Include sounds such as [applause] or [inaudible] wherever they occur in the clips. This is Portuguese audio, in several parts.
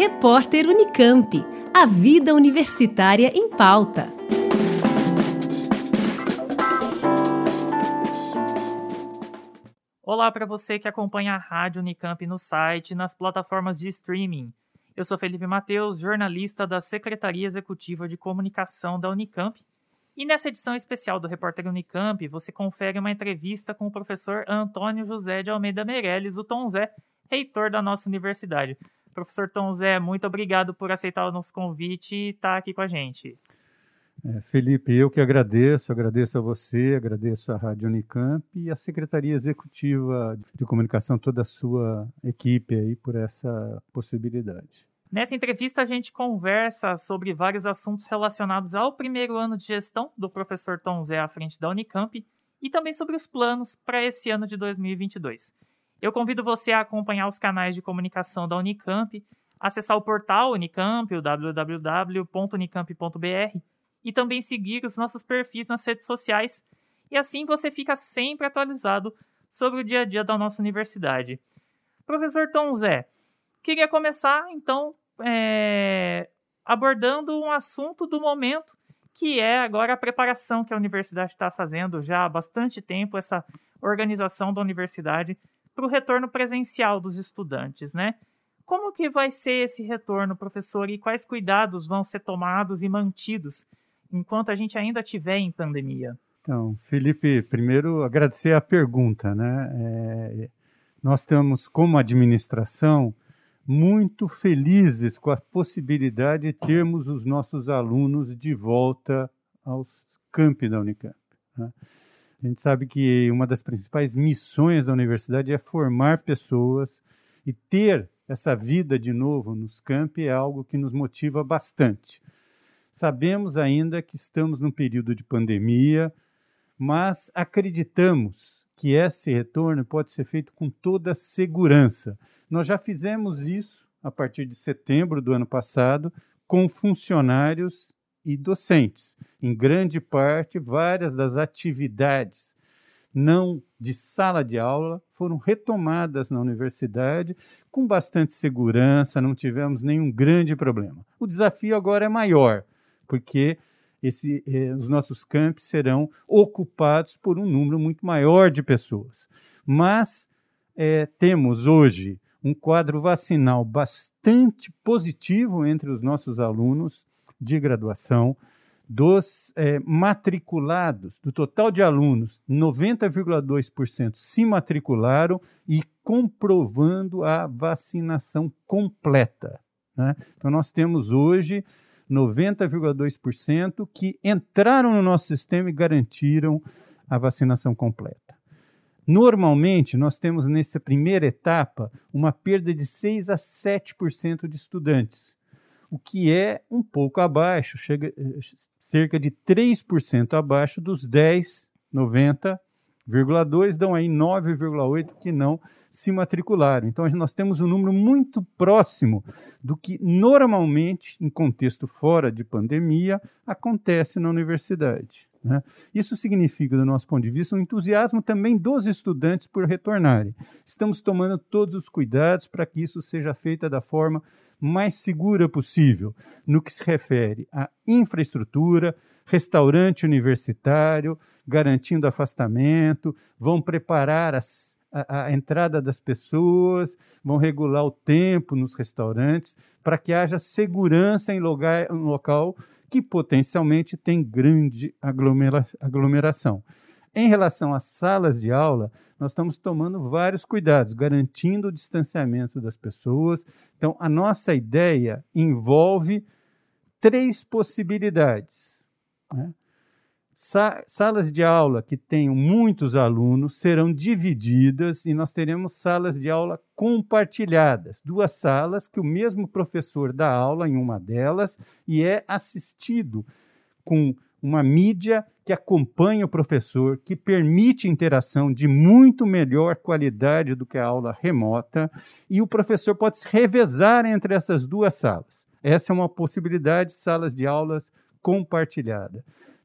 Repórter Unicamp. A vida universitária em pauta. Olá para você que acompanha a Rádio Unicamp no site e nas plataformas de streaming. Eu sou Felipe Mateus, jornalista da Secretaria Executiva de Comunicação da Unicamp. E nessa edição especial do Repórter Unicamp, você confere uma entrevista com o professor Antônio José de Almeida Meirelles, o Tom Zé, reitor da nossa universidade. Professor Tom Zé, muito obrigado por aceitar o nosso convite e estar aqui com a gente. É, Felipe, eu que agradeço, agradeço a você, agradeço à Rádio Unicamp e à Secretaria Executiva de Comunicação, toda a sua equipe aí por essa possibilidade. Nessa entrevista, a gente conversa sobre vários assuntos relacionados ao primeiro ano de gestão do professor Tom Zé à frente da Unicamp e também sobre os planos para esse ano de 2022. Eu convido você a acompanhar os canais de comunicação da Unicamp, acessar o portal Unicamp, o www.unicamp.br e também seguir os nossos perfis nas redes sociais. E assim você fica sempre atualizado sobre o dia a dia da nossa universidade. Professor Tom Zé, queria começar então é, abordando um assunto do momento, que é agora a preparação que a universidade está fazendo já há bastante tempo, essa organização da universidade para o retorno presencial dos estudantes, né? Como que vai ser esse retorno, professor, e quais cuidados vão ser tomados e mantidos enquanto a gente ainda estiver em pandemia? Então, Felipe, primeiro agradecer a pergunta, né? É, nós estamos, como administração, muito felizes com a possibilidade de termos os nossos alunos de volta aos campi da Unicamp. Né? A gente sabe que uma das principais missões da universidade é formar pessoas e ter essa vida de novo nos campi é algo que nos motiva bastante. Sabemos ainda que estamos num período de pandemia, mas acreditamos que esse retorno pode ser feito com toda segurança. Nós já fizemos isso a partir de setembro do ano passado com funcionários e docentes. Em grande parte, várias das atividades não de sala de aula foram retomadas na universidade com bastante segurança, não tivemos nenhum grande problema. O desafio agora é maior, porque esse, eh, os nossos campos serão ocupados por um número muito maior de pessoas. Mas eh, temos hoje um quadro vacinal bastante positivo entre os nossos alunos de graduação, dos é, matriculados, do total de alunos, 90,2% se matricularam e comprovando a vacinação completa. Né? Então, nós temos hoje 90,2% que entraram no nosso sistema e garantiram a vacinação completa. Normalmente, nós temos nessa primeira etapa uma perda de 6 a 7% de estudantes o que é um pouco abaixo, chega cerca de 3% abaixo dos 10, 90,2 dão aí 9,8 que não se matricularam. Então nós temos um número muito próximo do que normalmente, em contexto fora de pandemia, acontece na universidade. Né? Isso significa, do nosso ponto de vista, um entusiasmo também dos estudantes por retornarem. Estamos tomando todos os cuidados para que isso seja feito da forma mais segura possível, no que se refere à infraestrutura, restaurante universitário, garantindo afastamento, vão preparar as, a, a, entrada das pessoas, vão regular o tempo nos restaurantes, para que haja segurança em lugar, um local que potencialmente tem grande aglomera aglomeração. Em relação às salas de aula, nós estamos tomando vários cuidados, garantindo o distanciamento das pessoas. Então, a nossa ideia envolve três possibilidades. Né? Sa salas de aula que tenham muitos alunos serão divididas e nós teremos salas de aula compartilhadas. Duas salas que o mesmo professor dá aula em uma delas e é assistido com uma mídia que acompanha o professor, que permite interação de muito melhor qualidade do que a aula remota, e o professor pode se revezar entre essas duas salas. Essa é uma possibilidade, salas de aulas compartilhada.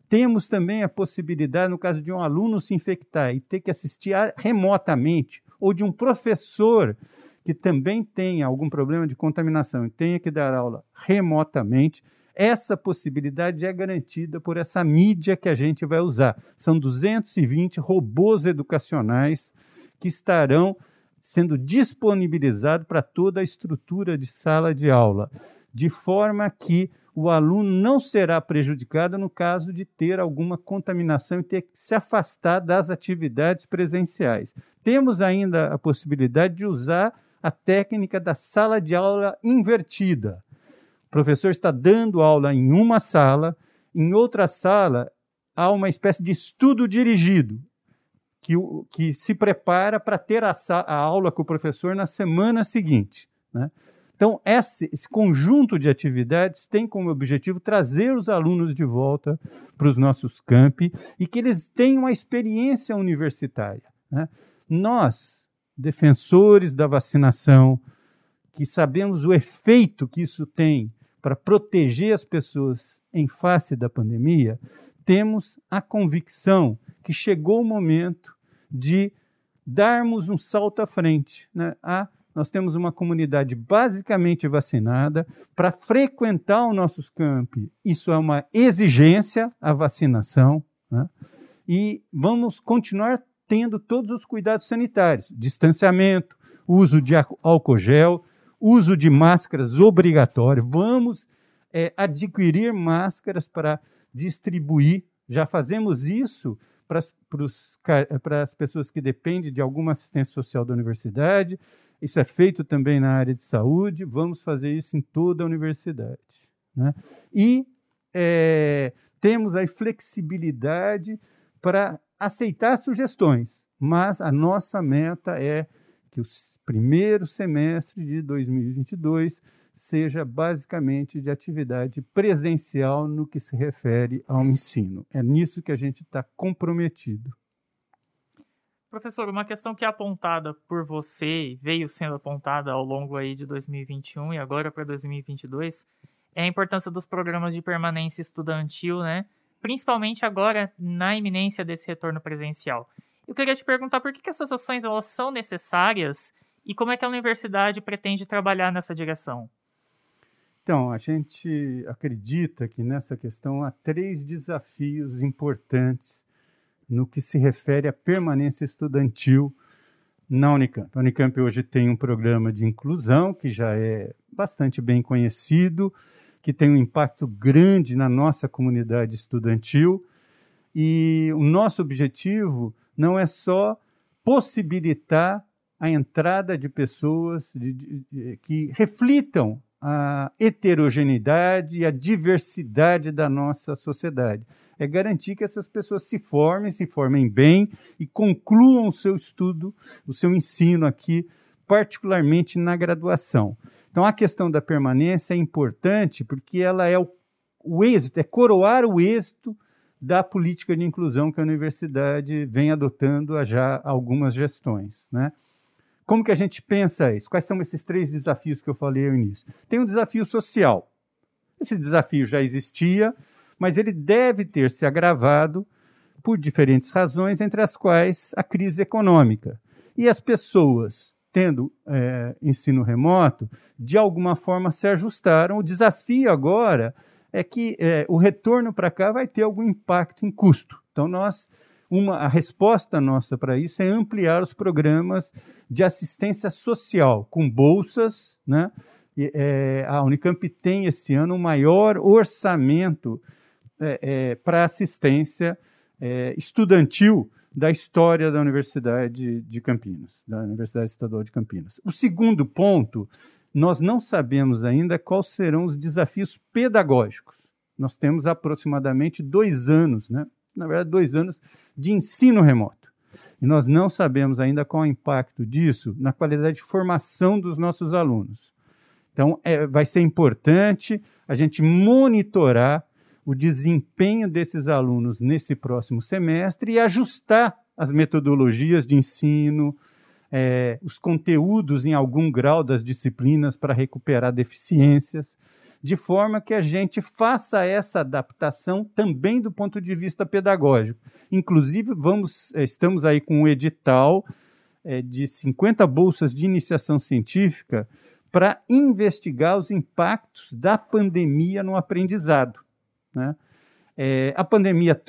Temos também a possibilidade, no caso de um aluno se infectar e ter que assistir remotamente, ou de um professor que também tenha algum problema de contaminação e tenha que dar aula remotamente, essa possibilidade é garantida por essa mídia que a gente vai usar. São 220 robôs educacionais que estarão sendo disponibilizados para toda a estrutura de sala de aula, de forma que o aluno não será prejudicado no caso de ter alguma contaminação e ter que se afastar das atividades presenciais. Temos ainda a possibilidade de usar a técnica da sala de aula invertida. Professor está dando aula em uma sala, em outra sala há uma espécie de estudo dirigido, que, que se prepara para ter a, a, aula com o professor na semana seguinte. Né? Então, esse, esse, conjunto de atividades tem como objetivo trazer os alunos de volta para os nossos campi e que eles tenham uma experiência universitária. Né? Nós, defensores da vacinação, que sabemos o efeito que isso tem para proteger as pessoas em face da pandemia, temos a convicção que chegou o momento de darmos um salto à frente. Né? A nós temos uma comunidade basicamente vacinada. Para frequentar os nossos campi, isso é uma exigência, a vacinação. Né? E vamos continuar tendo todos os cuidados sanitários: distanciamento, uso de álcool gel, uso de máscaras obrigatório. Vamos é, adquirir máscaras para distribuir. Já fazemos isso para as pessoas que dependem de alguma assistência social da universidade, isso é feito também na área de saúde, vamos fazer isso em toda a universidade. Né? E é, temos a flexibilidade para aceitar sugestões, mas a nossa meta é que o primeiro semestre de 2022 seja basicamente de atividade presencial no que se refere ao ensino. É nisso que a gente está comprometido. Professor, uma questão que é apontada por você e veio sendo apontada ao longo aí de 2021 e agora para 2022 é a importância dos programas de permanência estudantil, né? Principalmente agora na iminência desse retorno presencial. Eu queria te perguntar por que, que essas ações elas são necessárias e como é que a universidade pretende trabalhar nessa direção. Então, a gente acredita que nessa questão há três desafios importantes no que se refere à permanência estudantil na Unicamp. A Unicamp hoje tem um programa de inclusão que já é bastante bem conhecido, que tem um impacto grande na nossa comunidade estudantil. E o nosso objetivo não é só possibilitar a entrada de pessoas de, de, de, que reflitam a heterogeneidade e a diversidade da nossa sociedade, é garantir que essas pessoas se formem, se formem bem e concluam o seu estudo, o seu ensino aqui, particularmente na graduação. Então, a questão da permanência é importante porque ela é o, o êxito, é coroar o êxito da política de inclusão que a universidade vem adotando há já algumas gestões. Né? Como que a gente pensa isso? Quais são esses três desafios que eu falei ao início? Tem um desafio social. Esse desafio já existia, mas ele deve ter se agravado por diferentes razões, entre as quais a crise econômica. E as pessoas, tendo é, ensino remoto, de alguma forma se ajustaram. O desafio agora é que é, o retorno para cá vai ter algum impacto em custo. Então, nós, uma, a resposta nossa para isso é ampliar os programas de assistência social, com bolsas. Né? E, é, a Unicamp tem esse ano o maior orçamento é, é, para assistência é, estudantil da história da Universidade de Campinas, da Universidade Estadual de Campinas. O segundo ponto, nós não sabemos ainda quais serão os desafios pedagógicos. Nós temos aproximadamente dois anos, né? na verdade, dois anos de ensino remoto. E nós não sabemos ainda qual o impacto disso na qualidade de formação dos nossos alunos. Então, é, vai ser importante a gente monitorar o desempenho desses alunos nesse próximo semestre e ajustar as metodologias de ensino, é, os conteúdos em algum grau das disciplinas para recuperar deficiências, de forma que a gente faça essa adaptação também do ponto de vista pedagógico. Inclusive, vamos, é, estamos aí com um edital é, de 50 bolsas de iniciação científica para investigar os impactos da pandemia no aprendizado. Né? É, a pandemia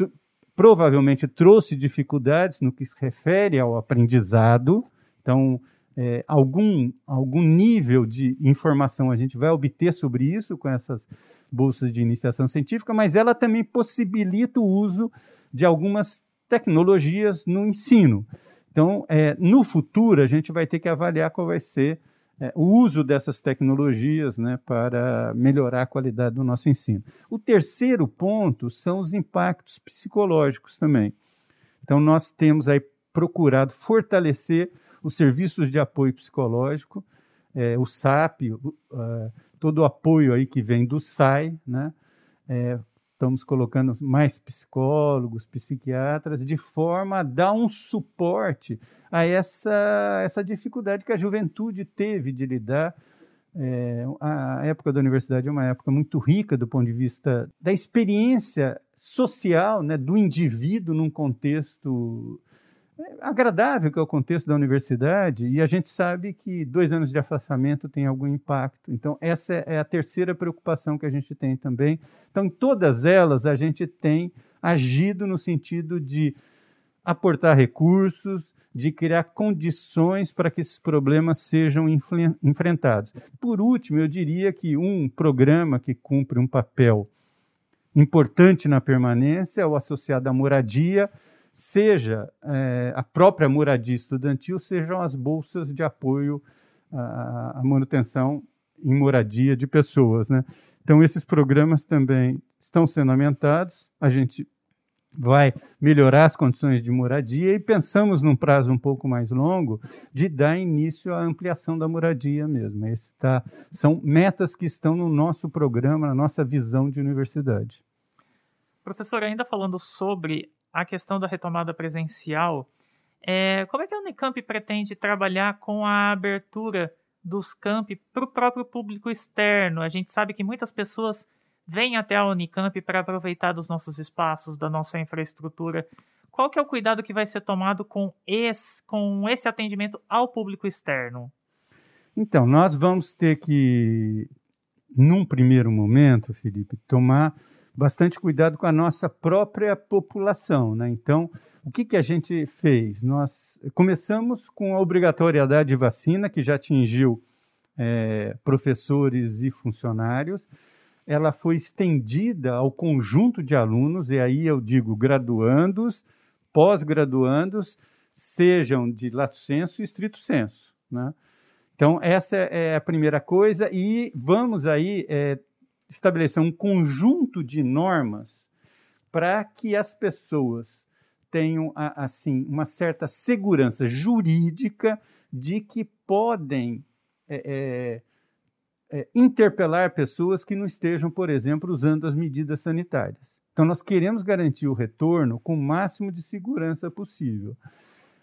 provavelmente trouxe dificuldades no que se refere ao aprendizado, então, é, algum, algum nível de informação a gente vai obter sobre isso com essas bolsas de iniciação científica, mas ela também possibilita o uso de algumas tecnologias no ensino. Então, é, no futuro, a gente vai ter que avaliar qual vai ser é, o uso dessas tecnologias né, para melhorar a qualidade do nosso ensino. O terceiro ponto são os impactos psicológicos também. Então, nós temos aí procurado fortalecer os serviços de apoio psicológico, é, o SAP, uh, todo o apoio aí que vem do SAI, né? É, estamos colocando mais psicólogos, psiquiatras, de forma a dar um suporte a essa, essa dificuldade que a juventude teve de lidar. É, a época da universidade é uma época muito rica do ponto de vista da experiência social né, do indivíduo num contexto agradável que é o contexto da universidade, e a gente sabe que dois anos de afastamento tem algum impacto. Então, essa é a terceira preocupação que a gente tem também. Então, em todas elas, a gente tem agido no sentido de aportar recursos, de criar condições para que esses problemas sejam enfrentados. Por último, eu diria que um programa que cumpre um papel importante na permanência é o associado à moradia, seja é, a própria moradia estudantil, sejam as bolsas de apoio à, à manutenção em moradia de pessoas. Né? Então, esses programas também estão sendo aumentados, a gente vai melhorar as condições de moradia e pensamos num prazo um pouco mais longo de dar início à ampliação da moradia mesmo. Esse tá, são metas que estão no nosso programa, na nossa visão de universidade. Professor, ainda falando sobre a questão da retomada presencial, é, como é que a Unicamp pretende trabalhar com a abertura dos campi para o próprio público externo? A gente sabe que muitas pessoas vêm até a Unicamp para aproveitar dos nossos espaços, da nossa infraestrutura. Qual que é o cuidado que vai ser tomado com esse, com esse atendimento ao público externo? Então, nós vamos ter que, num primeiro momento, Felipe, tomar bastante cuidado com a nossa própria população. Né? Então, o que, que a gente fez? Nós começamos com a obrigatoriedade de vacina, que já atingiu é, professores e funcionários. Ela foi estendida ao conjunto de alunos, e aí eu digo graduandos, pós-graduandos, sejam de lato senso e estrito senso. Né? Então, essa é a primeira coisa, e vamos aí é, estabelecer um conjunto de normas para que as pessoas tenham assim uma certa segurança jurídica de que podem é, é, é, interpelar pessoas que não estejam, por exemplo, usando as medidas sanitárias. Então, nós queremos garantir o retorno com o máximo de segurança possível.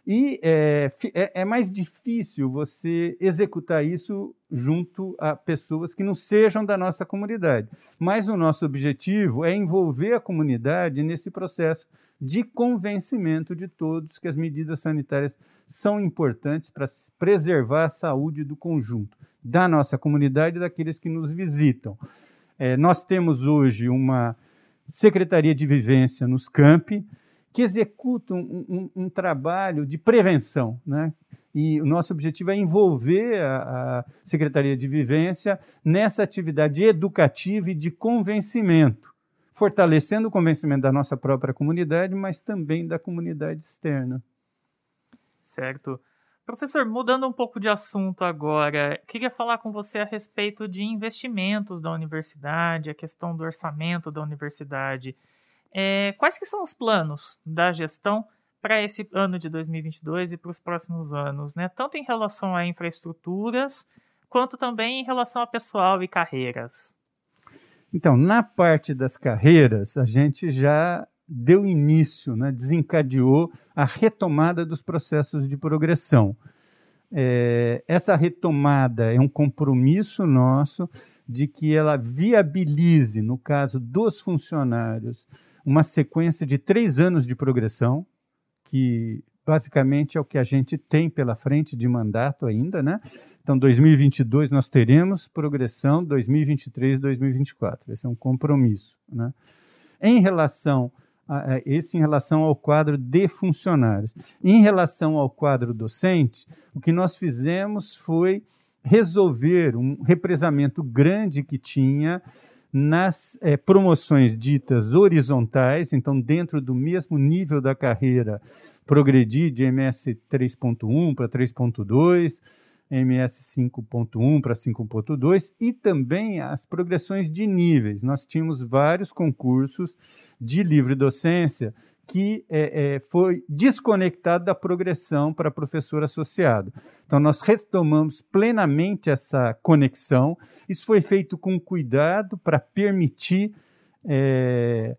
E é, é, é, mais difícil você executar isso junto a pessoas que não sejam da nossa comunidade. Mas o nosso objetivo é envolver a comunidade nesse processo de convencimento de todos que as medidas sanitárias são importantes para preservar a saúde do conjunto, da nossa comunidade e daqueles que nos visitam. É, nós temos hoje uma Secretaria de Vivência nos campi, que executam um, um, um, trabalho de prevenção. Né? E o nosso objetivo é envolver a, a Secretaria de Vivência nessa atividade educativa e de convencimento, fortalecendo o convencimento da nossa própria comunidade, mas também da comunidade externa. Certo. Professor, mudando um pouco de assunto agora, queria falar com você a respeito de investimentos da universidade, a questão do orçamento da universidade. É, quais que são os planos da gestão para esse ano de 2022 e para os próximos anos, né? Tanto em relação a infraestruturas, quanto também em relação a pessoal e carreiras. Então, na parte das carreiras, a gente já deu início, né, desencadeou a retomada dos processos de progressão. É, essa retomada é um compromisso nosso de que ela viabilize, no caso dos funcionários, uma sequência de três anos de progressão, que basicamente é o que a gente tem pela frente de mandato ainda, né? Então, 2022 nós teremos progressão, 2023, 2024. Esse é um compromisso, né? Em relação a, a, esse em relação ao quadro de funcionários. Em relação ao quadro docente, o que nós fizemos foi resolver um represamento grande que tinha nas é, promoções ditas horizontais, então dentro do mesmo nível da carreira, progredir de MS 3.1 para 3.2, MS 5.1 para 5.2 e também as progressões de níveis. Nós tínhamos vários concursos de livre docência que é, é, foi desconectado da progressão para professor associado. Então, nós retomamos plenamente essa conexão. Isso foi feito com cuidado para permitir é,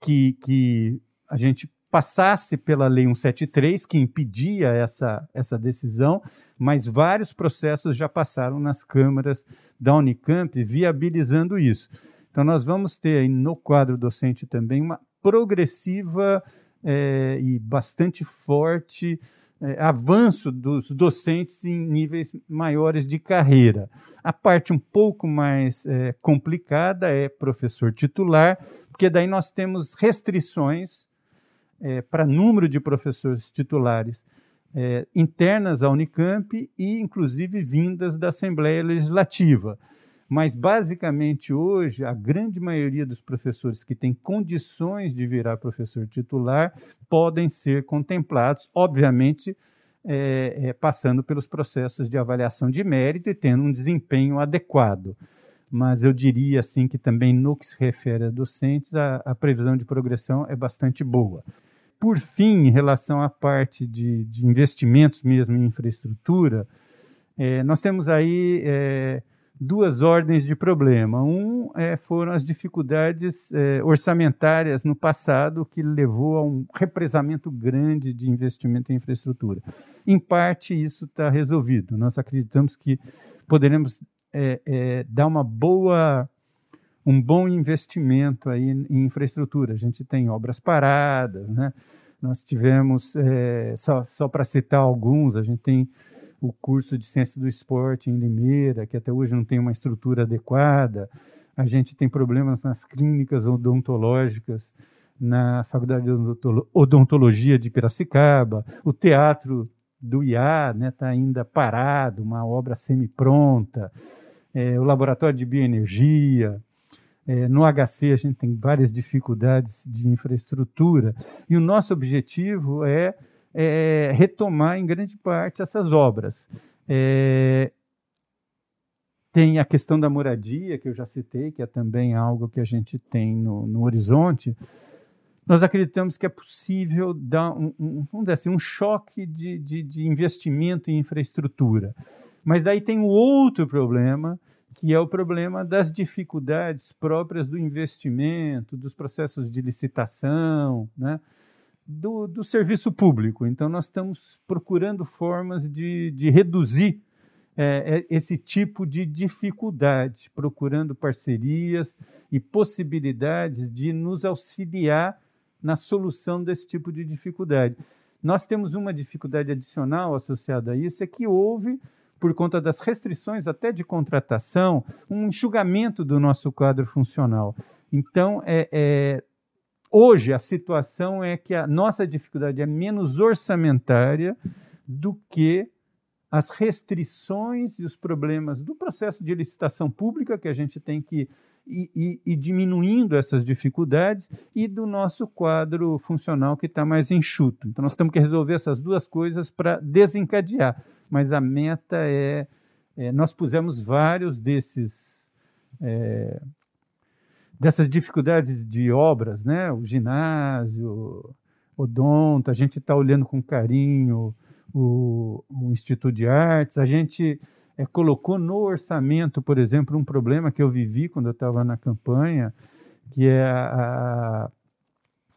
que, que a gente passasse pela Lei 173, que impedia essa, essa decisão, mas vários processos já passaram nas câmaras da Unicamp viabilizando isso. Então, nós vamos ter aí no quadro docente também uma progressiva é, e bastante forte é, avanço dos docentes em níveis maiores de carreira. A parte um pouco mais é, complicada é professor titular, porque daí nós temos restrições é, para número de professores titulares é, internas à Unicamp e, inclusive, vindas da Assembleia Legislativa. Mas, basicamente, hoje, a grande maioria dos professores que têm condições de virar professor titular podem ser contemplados, obviamente, é, é, passando pelos processos de avaliação de mérito e tendo um desempenho adequado. Mas eu diria assim que também no que se refere a docentes, a, a previsão de progressão é bastante boa. Por fim, em relação à parte de, de investimentos mesmo em infraestrutura, é, nós temos aí é, duas ordens de problema. Um é, foram as dificuldades é, orçamentárias no passado, que levou a um represamento grande de investimento em infraestrutura. Em parte, isso está resolvido. Nós acreditamos que poderemos é, dar uma boa um bom investimento aí em infraestrutura. A gente tem obras paradas, né? Nós tivemos, só, só para citar alguns, a gente tem o curso de ciência do esporte em Limeira, que até hoje não tem uma estrutura adequada. A gente tem problemas nas clínicas odontológicas na Faculdade de Odontologia de Piracicaba. O teatro do IA está né, tá ainda parado, uma obra semi-pronta. É, o laboratório de bioenergia. É, no HC a gente tem várias dificuldades de infraestrutura. E o nosso objetivo é é, retomar em grande parte essas obras. É, tem a questão da moradia, que eu já citei, que é também algo que a gente tem no, no horizonte. Nós acreditamos que é possível dar um, um vamos dizer assim, um choque de, de, de investimento em infraestrutura. Mas daí tem um outro problema, que é o problema das dificuldades próprias do investimento, dos processos de licitação, né? Do, do serviço público. Então, nós estamos procurando formas de, de reduzir é, é, esse tipo de dificuldade, procurando parcerias e possibilidades de nos auxiliar na solução desse tipo de dificuldade. Nós temos uma dificuldade adicional associada a isso, é que houve, por conta das restrições até de contratação, um enxugamento do nosso quadro funcional. Então, é, é Hoje, a situação é que a nossa dificuldade é menos orçamentária do que as restrições e os problemas do processo de licitação pública, que a gente tem que ir, diminuindo essas dificuldades, e do nosso quadro funcional que está mais enxuto. Então, nós temos que resolver essas duas coisas para desencadear. Mas a meta é, é. Nós pusemos vários desses. É, dessas dificuldades de obras, né? O ginásio, odonto, a gente está olhando com carinho o, o, Instituto de Artes, a gente é, colocou no orçamento, por exemplo, um problema que eu vivi quando eu estava na campanha, que é a, a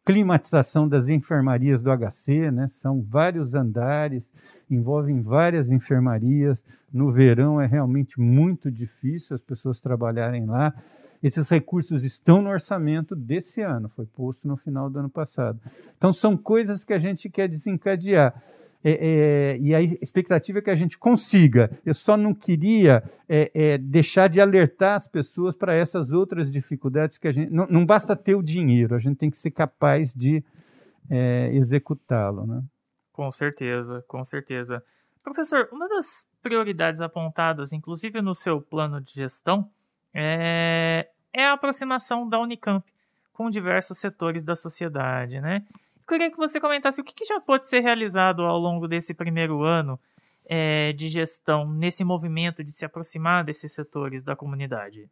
climatização das enfermarias do HC, né? São vários andares, envolvem várias enfermarias. No verão é realmente muito difícil as pessoas trabalharem lá Esses recursos estão no orçamento desse ano, foi posto no final do ano passado. Então, são coisas que a gente quer desencadear. É, é, e a expectativa é que a gente consiga. Eu só não queria é, é deixar de alertar as pessoas para essas outras dificuldades que a gente. Não, não, basta ter o dinheiro, a gente tem que ser capaz de é, executá-lo. Né? Com certeza, com certeza. Professor, uma das prioridades apontadas, inclusive no seu plano de gestão, é, é a aproximação da Unicamp com diversos setores da sociedade, né? Queria que você comentasse o que, que já pode ser realizado ao longo desse primeiro ano é, de gestão nesse movimento de se aproximar desses setores da comunidade.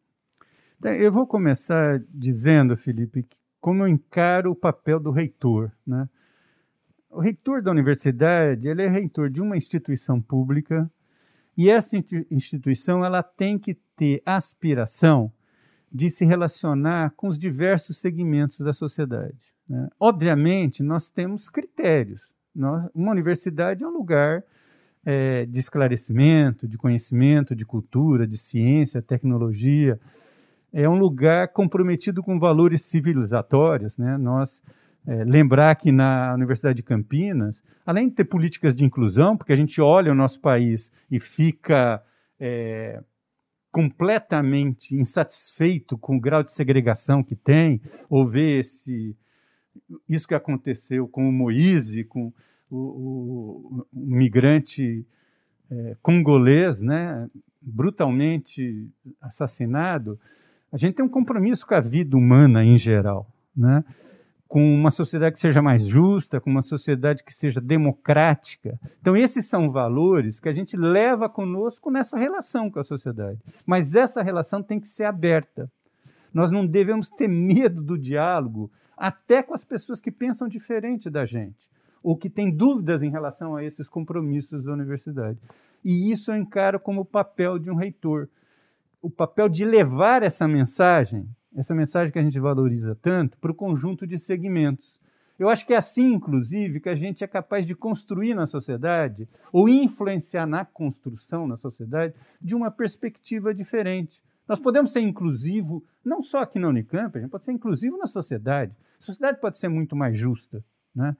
Eu vou começar dizendo, Felipe, como eu encaro o papel do reitor, né? O reitor da universidade, ele é reitor de uma instituição pública e essa instituição ela tem que ter aspiração de se relacionar com os diversos segmentos da sociedade. Né? Obviamente, nós temos critérios. Nós, uma universidade é um lugar é, de esclarecimento, de conhecimento, de cultura, de ciência, tecnologia. É um lugar comprometido com valores civilizatórios. Né? Nós é, lembrar que na Universidade de Campinas, além de ter políticas de inclusão, porque a gente olha o nosso país e fica é, completamente insatisfeito com o grau de segregação que tem, ou vê esse, isso que aconteceu com o Moise, com o, o, o migrante é, congolês, né, brutalmente assassinado, a gente tem um compromisso com a vida humana em geral, né? Com uma sociedade que seja mais justa, com uma sociedade que seja democrática. Então, esses são valores que a gente leva conosco nessa relação com a sociedade. Mas essa relação tem que ser aberta. Nós não devemos ter medo do diálogo, até com as pessoas que pensam diferente da gente, ou que têm dúvidas em relação a esses compromissos da universidade. E isso eu encaro como o papel de um reitor. O papel de levar essa mensagem essa mensagem que a gente valoriza tanto, para o conjunto de segmentos. Eu acho que é assim, inclusive, que a gente é capaz de construir na sociedade, ou influenciar na construção na sociedade, de uma perspectiva diferente. Nós podemos ser inclusivo, não só aqui na Unicamp, a gente pode ser inclusivo na sociedade. A sociedade pode ser muito mais justa. Né?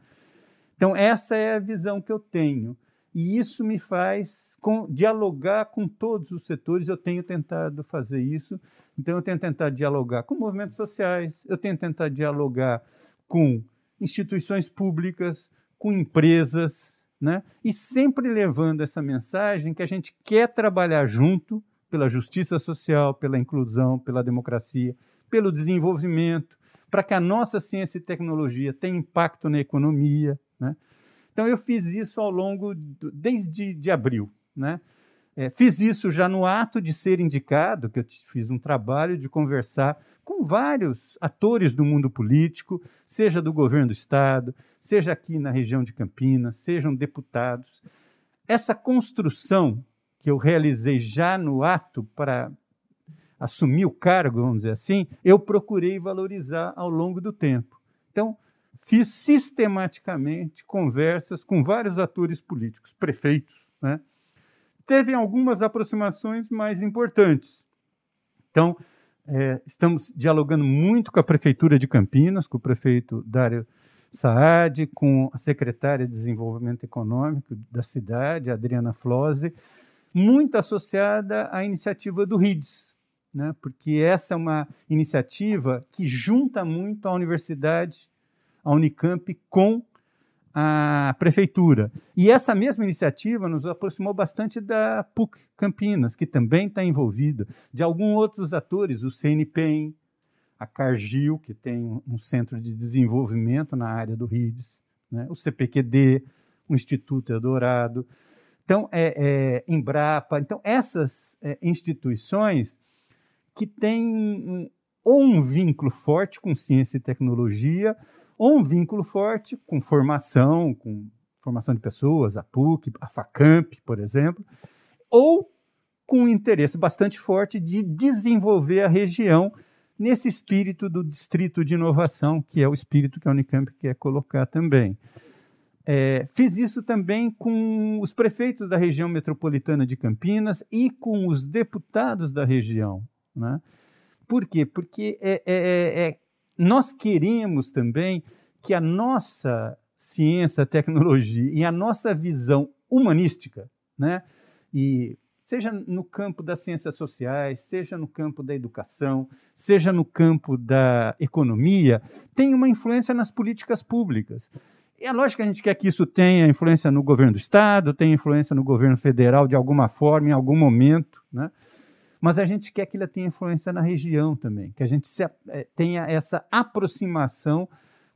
Então, essa é a visão que eu tenho. E isso me faz com, dialogar com todos os setores. Eu tenho tentado fazer isso. Então, eu tenho tentado dialogar com movimentos sociais, eu tenho tentado dialogar com instituições públicas, com empresas, né? e sempre levando essa mensagem que a gente quer trabalhar junto pela justiça social, pela inclusão, pela democracia, pelo desenvolvimento, para que a nossa ciência e tecnologia tenha impacto na economia. Né? Então, eu fiz isso ao longo, do, desde de abril. Né? É, fiz isso já no ato de ser indicado, que eu fiz um trabalho de conversar com vários atores do mundo político, seja do governo do Estado, seja aqui na região de Campinas, sejam deputados. Essa construção que eu realizei já no ato para assumir o cargo, vamos dizer assim, eu procurei valorizar ao longo do tempo. Então, fiz sistematicamente conversas com vários atores políticos, prefeitos, né? Teve algumas aproximações mais importantes. Então, é, estamos dialogando muito com a Prefeitura de Campinas, com o prefeito Dário Saad, com a secretária de Desenvolvimento Econômico da cidade, Adriana Flose, muito associada à iniciativa do RIDS, né? porque essa é uma iniciativa que junta muito a universidade, a Unicamp, com a prefeitura. E essa mesma iniciativa nos aproximou bastante da PUC Campinas, que também está envolvida, de alguns outros atores, o CNPEM, a Cargill, que tem um centro de desenvolvimento na área do RIDES, né? o CPQD, o Instituto Eldorado, então, é, é, Embrapa. Então, essas é, instituições que têm ou um vínculo forte com ciência e tecnologia, ou um vínculo forte com formação, com formação de pessoas, a PUC, a FACAMP, por exemplo, ou com um interesse bastante forte de desenvolver a região nesse espírito do distrito de inovação, que é o espírito que a Unicamp quer colocar também. É, fiz isso também com os prefeitos da região metropolitana de Campinas e com os deputados da região. Né? Por quê? Porque é, é, é, é nós queremos também que a nossa ciência, tecnologia e a nossa visão humanística, né? E seja no campo das ciências sociais, seja no campo da educação, seja no campo da economia, tem uma influência nas políticas públicas. E é lógico que a gente quer que isso tenha influência no governo do Estado, tenha influência no governo federal de alguma forma, em algum momento, né? Mas a gente quer que ele tenha influência na região também, que a gente se, é, tenha essa aproximação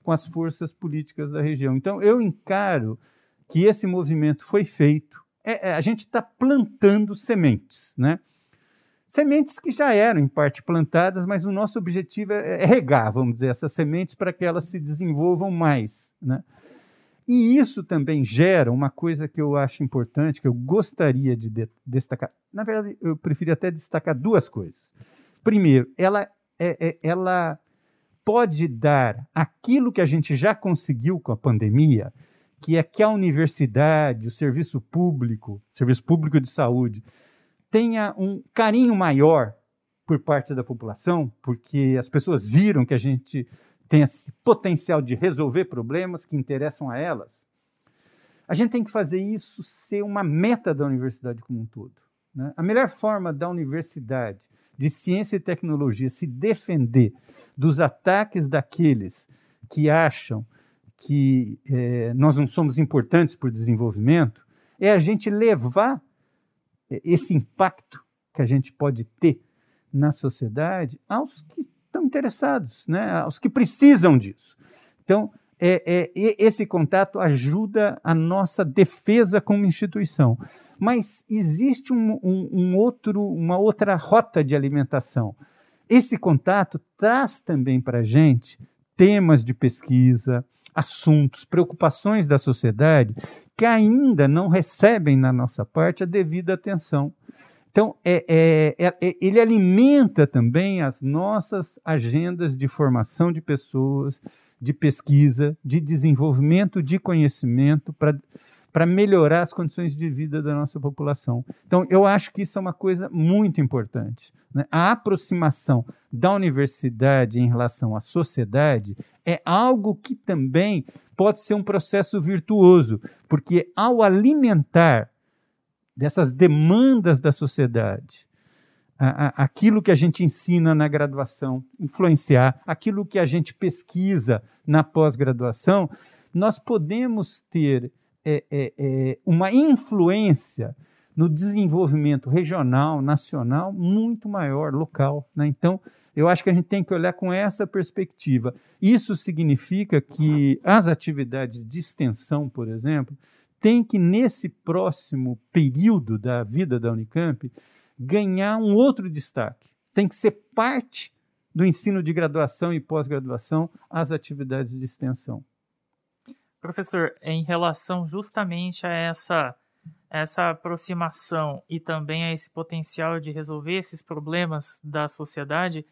com as forças políticas da região. Então, eu encaro que esse movimento foi feito, é, é, a gente está plantando sementes, né? Sementes que já eram, em parte, plantadas, mas o nosso objetivo é, é regar, vamos dizer, essas sementes para que elas se desenvolvam mais, né? E isso também gera uma coisa que eu acho importante, que eu gostaria de, de destacar. Na verdade, eu preferia até destacar duas coisas. Primeiro, ela, é, é, ela pode dar aquilo que a gente já conseguiu com a pandemia, que é que a universidade, o serviço público, o serviço público de saúde, tenha um carinho maior por parte da população, porque as pessoas viram que a gente tem esse potencial de resolver problemas que interessam a elas. A gente tem que fazer isso ser uma meta da universidade como um todo. Né? A melhor forma da universidade de ciência e tecnologia se defender dos ataques daqueles que acham que é, nós não somos importantes para o desenvolvimento, é a gente levar é, esse impacto que a gente pode ter na sociedade aos que estão interessados, né? aos que precisam disso. Então, é, é, esse contato ajuda a nossa defesa como instituição. Mas existe um, um, um outro, uma outra rota de alimentação. Esse contato traz também para a gente temas de pesquisa, assuntos, preocupações da sociedade que ainda não recebem na nossa parte a devida atenção. Então, é, é, é, ele alimenta também as nossas agendas de formação de pessoas, de pesquisa, de desenvolvimento de conhecimento para para melhorar as condições de vida da nossa população. Então, eu acho que isso é uma coisa muito importante. Né? A aproximação da universidade em relação à sociedade é algo que também pode ser um processo virtuoso, porque ao alimentar dessas demandas da sociedade, aquilo que a gente ensina na graduação, influenciar, aquilo que a gente pesquisa na pós-graduação, nós podemos ter é, é, é, uma influência no desenvolvimento regional, nacional, muito maior, local. Né? Então, eu acho que a gente tem que olhar com essa perspectiva. Isso significa que as atividades de extensão, por exemplo, têm que, nesse próximo período da vida da Unicamp, ganhar um outro destaque. Tem que ser parte do ensino de graduação e pós-graduação as atividades de extensão. Professor, em relação justamente a essa essa aproximação e também a esse potencial de resolver esses problemas da sociedade,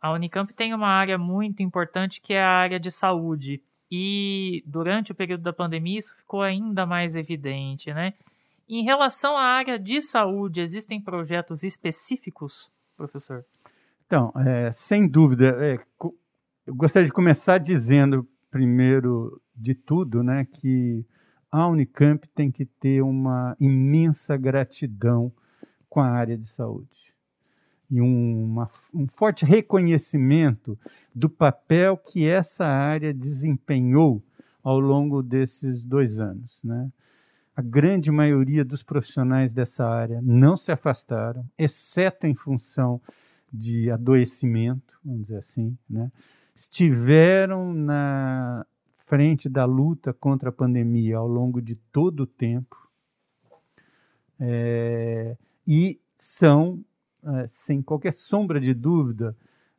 a Unicamp tem uma área muito importante que é a área de saúde. E durante o período da pandemia isso ficou ainda mais evidente, né? Em relação à área de saúde, existem projetos específicos, professor? Então, é, sem dúvida, é, eu gostaria de começar dizendo primeiro de tudo, né, que a Unicamp tem que ter uma imensa gratidão com a área de saúde e uma, um forte reconhecimento do papel que essa área desempenhou ao longo desses dois anos. Né? A grande maioria dos profissionais dessa área não se afastaram, exceto em função de adoecimento, vamos dizer assim, né? estiveram na frente da luta contra a pandemia ao longo de todo o tempo é, e são, sem qualquer sombra de dúvida,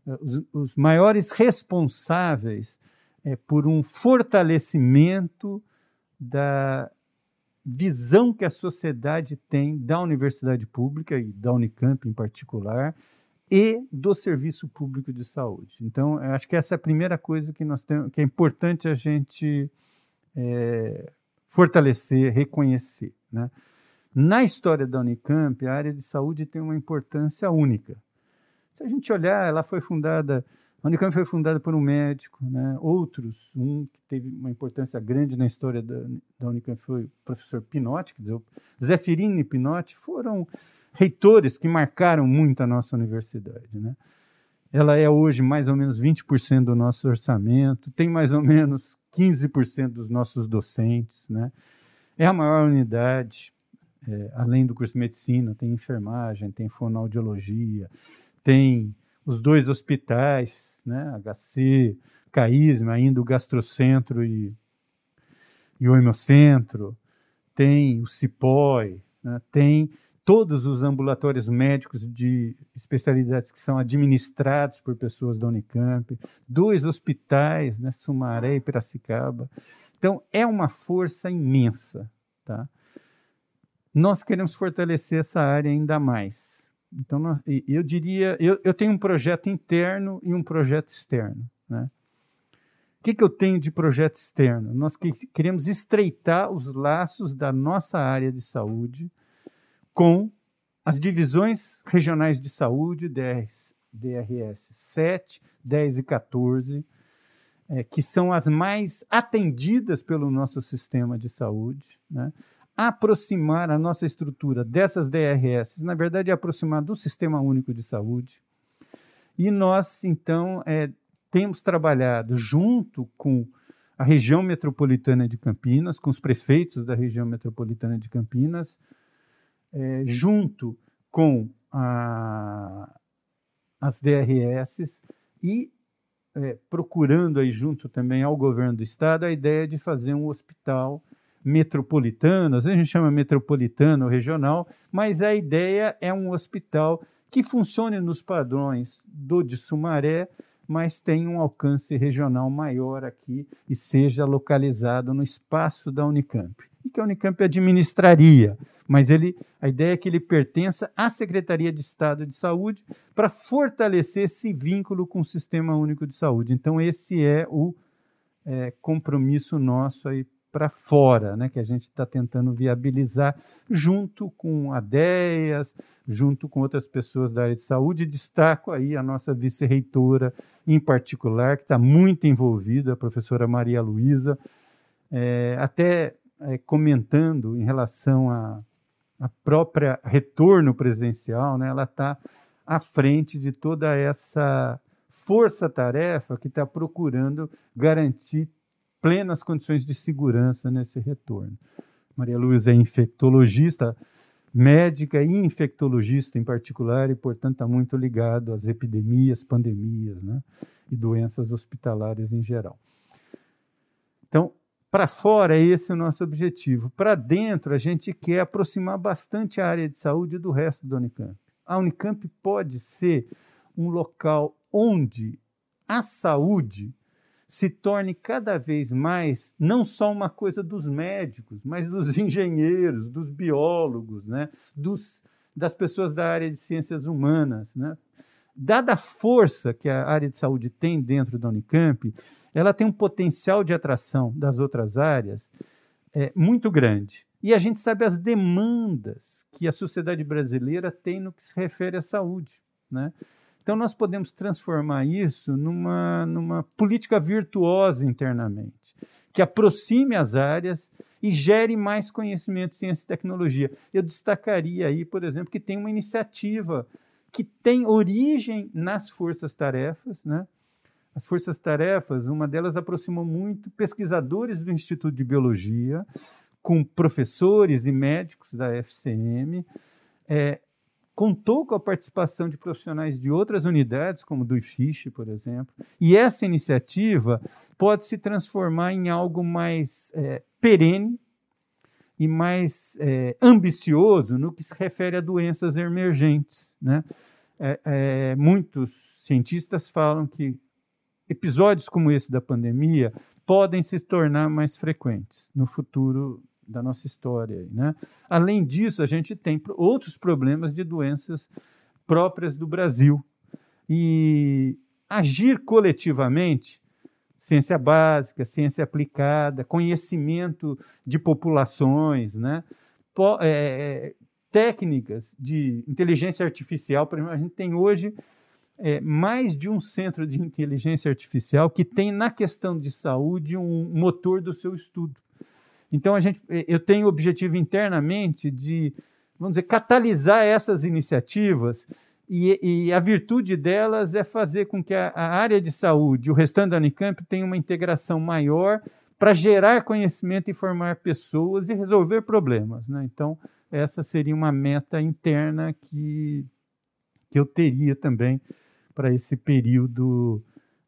é, os, os maiores responsáveis é, por um fortalecimento da visão que a sociedade tem da universidade pública e da Unicamp em particular e do serviço público de saúde. Então, acho que essa é a primeira coisa que nós temos, que é importante a gente é, fortalecer, reconhecer. Né? Na história da Unicamp, a área de saúde tem uma importância única. Se a gente olhar, ela foi fundada, a Unicamp foi fundada por um médico, né? outros, um que teve uma importância grande na história da, da Unicamp foi o professor Pinotti, quer dizer, o Zeferini Pinotti, foram reitores que marcaram muito a nossa universidade. Né? Ela é hoje mais ou menos 20% do nosso orçamento, tem mais ou menos 15% dos nossos docentes. Né? É a maior unidade, é, além do curso de medicina, tem enfermagem, tem fonoaudiologia, tem os dois hospitais, né? HC, CAISMA, ainda o Gastrocentro e, e o Hemocentro, tem o CIPOI, né? tem todos os ambulatórios médicos de especialidades que são administrados por pessoas da Unicamp, dois hospitais, né, Sumaré e Piracicaba. Então, é uma força imensa. Tá? Nós queremos fortalecer essa área ainda mais. Então, nós, eu diria, eu, eu, tenho um projeto interno e um projeto externo. Né? O que, que eu tenho de projeto externo? Nós que, queremos estreitar os laços da nossa área de saúde, com as divisões regionais de saúde, DRS, DRS 7, 10 e 14, é, que são as mais atendidas pelo nosso sistema de saúde, né? Aproximar a nossa estrutura dessas DRS, na verdade, é aproximar do Sistema Único de Saúde. E nós, então, é, temos trabalhado junto com a região metropolitana de Campinas, com os prefeitos da região metropolitana de Campinas, é, junto com a, as DRS e é, procurando aí junto também ao governo do estado a ideia de fazer um hospital vezes a gente chama metropolitano regional, mas a ideia é um hospital que funcione nos padrões do de Sumaré, mas tenha um alcance regional maior aqui e seja localizado no espaço da Unicamp. E que a Unicamp administraria mas ele, a ideia é que ele pertença à Secretaria de Estado de Saúde para fortalecer esse vínculo com o Sistema Único de Saúde. Então, esse é o é, compromisso nosso aí para fora, né, que a gente está tentando viabilizar junto com a DEAS, junto com outras pessoas da área de saúde. Destaco aí a nossa vice-reitora, em particular, que está muito envolvida, a professora Maria Luísa, é, até é, comentando em relação a a própria retorno presencial, né, ela está à frente de toda essa força-tarefa que está procurando garantir plenas condições de segurança nesse retorno. Maria Luísa é infectologista, médica e infectologista em particular, e, portanto, está muito ligado às epidemias, pandemias né, e doenças hospitalares em geral. Então, para fora, esse é o nosso objetivo. Para dentro, a gente quer aproximar bastante a área de saúde do resto da Unicamp. A Unicamp pode ser um local onde a saúde se torne cada vez mais não só uma coisa dos médicos, mas dos [laughs] engenheiros, dos biólogos, né? dos, das pessoas da área de ciências humanas. Né? Dada a força que a área de saúde tem dentro da Unicamp, ela tem um potencial de atração das outras áreas é, muito grande. E a gente sabe as demandas que a sociedade brasileira tem no que se refere à saúde. Né? Então, nós podemos transformar isso numa, numa política virtuosa internamente, que aproxime as áreas e gere mais conhecimento, ciência e tecnologia. Eu destacaria aí, por exemplo, que tem uma iniciativa que tem origem nas forças-tarefas, né? as forças-tarefas, uma delas aproximou muito pesquisadores do Instituto de Biologia com professores e médicos da FCM, é, contou com a participação de profissionais de outras unidades, como do IFISH, por exemplo, e essa iniciativa pode se transformar em algo mais é, perene e mais é, ambicioso no que se refere a doenças emergentes. Né? É, é, muitos cientistas falam que episódios como esse da pandemia podem se tornar mais frequentes no futuro da nossa história. Né? Além disso, a gente tem outros problemas de doenças próprias do Brasil. E agir coletivamente, ciência básica, ciência aplicada, conhecimento de populações, né? É, técnicas de inteligência artificial, por exemplo, a gente tem hoje é, mais de um centro de inteligência artificial que tem na questão de saúde um motor do seu estudo. Então a gente, é, eu tenho o objetivo internamente de, vamos dizer, catalisar essas iniciativas e, e a virtude delas é fazer com que a, a área de saúde, o restante da Unicamp, tenha uma integração maior para gerar conhecimento e formar pessoas e resolver problemas. Né? Então, essa seria uma meta interna que, que eu teria também para esse período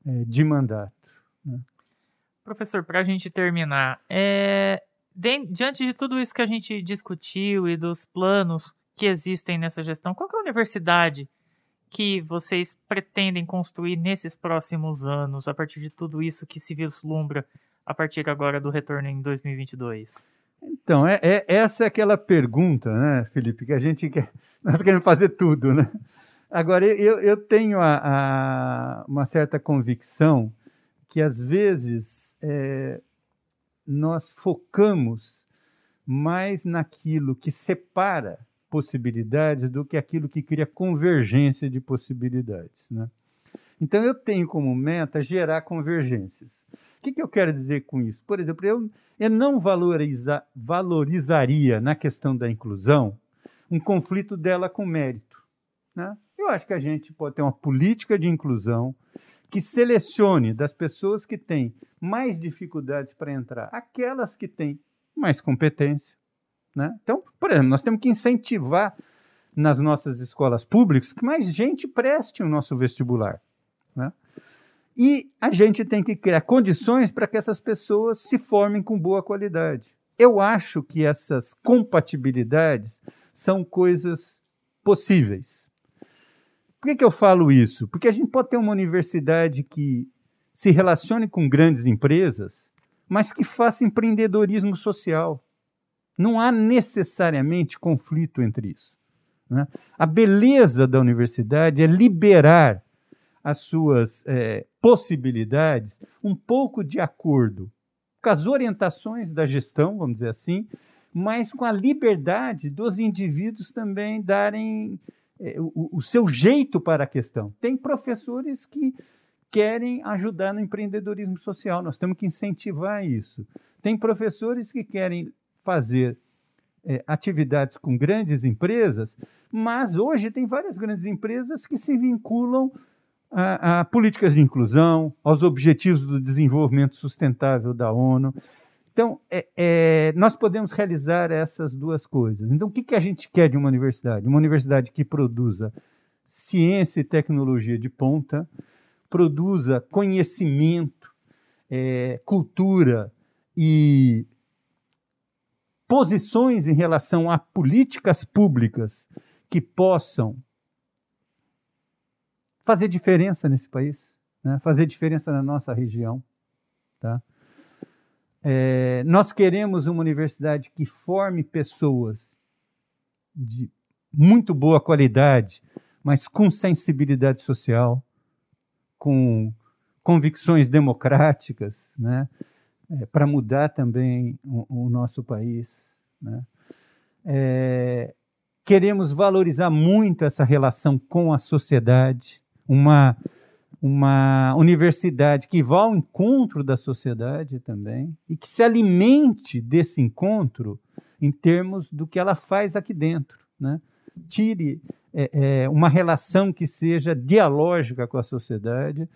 é, de mandato. Né? Professor, para a gente terminar, é, diante de tudo isso que a gente discutiu e dos planos que existem nessa gestão, qual é a universidade que vocês pretendem construir nesses próximos anos, a partir de tudo isso que se vislumbra a partir agora do retorno em 2022? Então, é, é, essa é aquela pergunta, né, Felipe, que a gente [laughs] quer, nós queremos fazer tudo, né? Agora, eu, eu tenho a, a, uma certa convicção que, às vezes, é, nós focamos mais naquilo que separa possibilidades do que aquilo que cria convergência de possibilidades. Né? Então, eu tenho como meta gerar convergências. O que, que eu quero dizer com isso? Por exemplo, eu, eu não valoriza, valorizaria na questão da inclusão um conflito dela com mérito. Né? Eu acho que a gente pode ter uma política de inclusão que selecione das pessoas que têm mais dificuldades para entrar aquelas que têm mais competência. Né? Então, por exemplo, nós temos que incentivar nas nossas escolas públicas que mais gente preste o nosso vestibular. Né? E a gente tem que criar condições para que essas pessoas se formem com boa qualidade. Eu acho que essas compatibilidades são coisas possíveis. Por que, que eu falo isso? Porque a gente pode ter uma universidade que se relacione com grandes empresas, mas que faça empreendedorismo social. Não há necessariamente conflito entre isso. Né? A beleza da universidade é liberar as suas é, possibilidades um pouco de acordo com as orientações da gestão, vamos dizer assim, mas com a liberdade dos indivíduos também darem o, o seu jeito para a questão. Tem professores que querem ajudar no empreendedorismo social, nós temos que incentivar isso. Tem professores que querem fazer é, atividades com grandes empresas, mas hoje tem várias grandes empresas que se vinculam a, a, políticas de inclusão, aos objetivos do desenvolvimento sustentável da ONU. Então, é, é, nós podemos realizar essas duas coisas. Então, o que, que a gente quer de uma universidade? Uma universidade que produza ciência e tecnologia de ponta, produza conhecimento, é, cultura e posições em relação a políticas públicas que possam fazer diferença nesse país, né? fazer diferença na nossa região. Tá? É, nós queremos uma universidade que forme pessoas de muito boa qualidade, mas com sensibilidade social, com convicções democráticas, né? É, para mudar também o, o nosso país. Né? É, queremos valorizar muito essa relação com a sociedade, uma uma universidade que vá ao encontro da sociedade também e que se alimente desse encontro em termos do que ela faz aqui dentro. Né? Tire é, é, uma relação que seja dialógica com a sociedade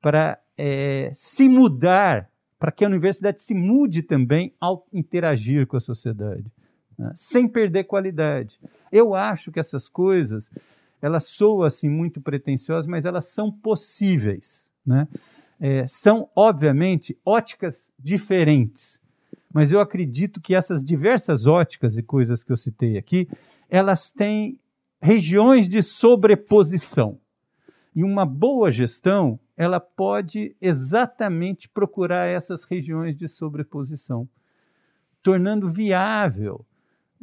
para é, se mudar, para que a universidade se mude também ao interagir com a sociedade, né? sem perder qualidade. Eu acho que essas coisas elas soam assim muito pretensiosas, mas elas são possíveis. Né? É, são, obviamente, óticas diferentes, mas eu acredito que essas diversas óticas e coisas que eu citei aqui, elas têm regiões de sobreposição. E uma boa gestão, ela pode exatamente procurar essas regiões de sobreposição, tornando viável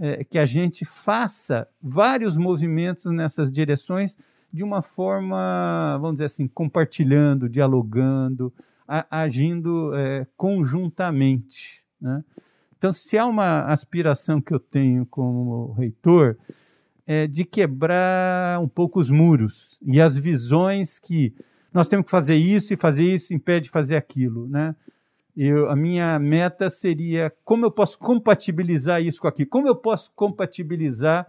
é, que a gente faça vários movimentos nessas direções de uma forma, vamos dizer assim, compartilhando, dialogando, a, agindo é, conjuntamente. Né? Então, se há uma aspiração que eu tenho como reitor, é, de quebrar um pouco os muros e as visões que nós temos que fazer isso e fazer isso impede de fazer aquilo, né? Eu, a minha meta seria como eu posso compatibilizar isso com aquilo, como eu posso compatibilizar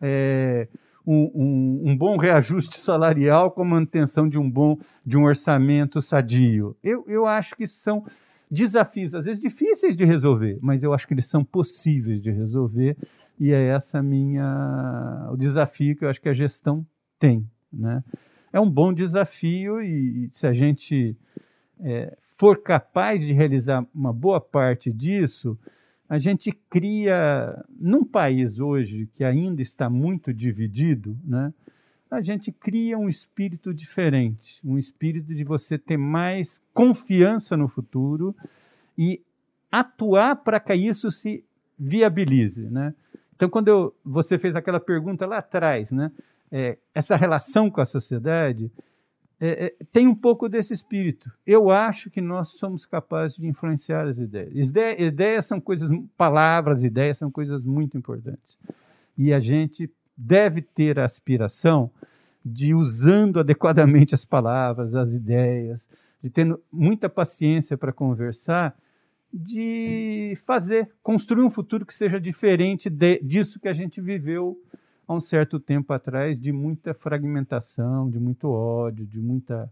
é, um, um, um, bom reajuste salarial com a manutenção de um bom de um orçamento sadio. Eu, eu acho que são desafios, às vezes difíceis de resolver, mas eu acho que eles são possíveis de resolver e é essa minha o desafio que eu acho que a gestão tem, né? É um bom desafio e, se a gente é, for capaz de realizar uma boa parte disso, a gente cria, num país hoje que ainda está muito dividido, né, a gente cria um espírito diferente, um espírito de você ter mais confiança no futuro e atuar para que isso se viabilize. Né? Então, quando eu, você fez aquela pergunta lá atrás, né, é, essa relação com a sociedade, é, é, tem um pouco desse espírito. Eu acho que nós somos capazes de influenciar as ideias. Ide ideias são coisas, palavras, ideias são coisas muito importantes. E a gente deve ter a aspiração de, usando adequadamente as palavras, as ideias, de ter muita paciência para conversar, de fazer, construir um futuro que seja diferente de, disso que a gente viveu há um certo tempo atrás de muita fragmentação, de muito ódio, de muita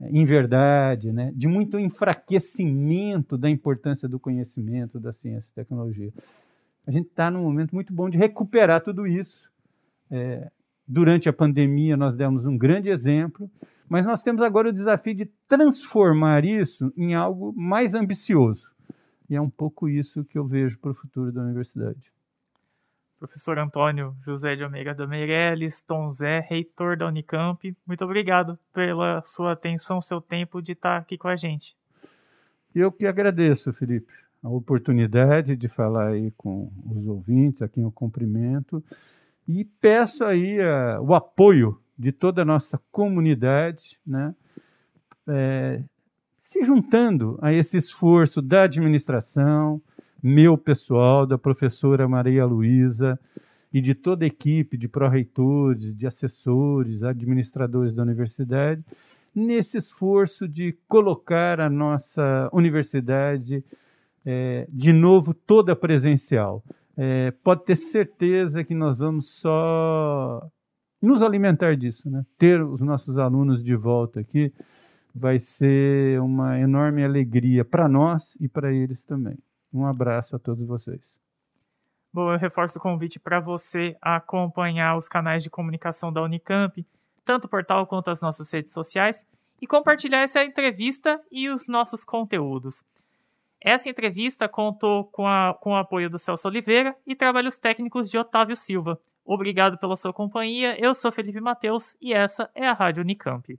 eh, inverdade, né? de muito enfraquecimento da importância do conhecimento, da ciência e tecnologia. A gente está num momento muito bom de recuperar tudo isso. É, durante a pandemia, nós demos um grande exemplo, mas nós temos agora o desafio de transformar isso em algo mais ambicioso. E é um pouco isso que eu vejo para o futuro da universidade professor Antônio José de Almeida da Meirelles, Tom Zé, reitor da Unicamp. Muito obrigado pela sua atenção, seu tempo de estar aqui com a gente. Eu que agradeço, Felipe, a oportunidade de falar aí com os ouvintes, a quem eu cumprimento, e peço aí uh, o apoio de toda a nossa comunidade, né? É, se juntando a esse esforço da administração, meu pessoal, da professora Maria Luísa e de toda a equipe de pró-reitores, de assessores, administradores da universidade, nesse esforço de colocar a nossa universidade é, de novo toda presencial. É, pode ter certeza que nós vamos só nos alimentar disso, né? Ter os nossos alunos de volta aqui vai ser uma enorme alegria para nós e para eles também. Um abraço a todos vocês. Bom, eu reforço o convite para você acompanhar os canais de comunicação da Unicamp, tanto o portal quanto as nossas redes sociais, e compartilhar essa entrevista e os nossos conteúdos. Essa entrevista contou com, a, com o apoio do Celso Oliveira e trabalhos técnicos de Otávio Silva. Obrigado pela sua companhia. Eu sou Felipe Mateus e essa é a Rádio Unicamp.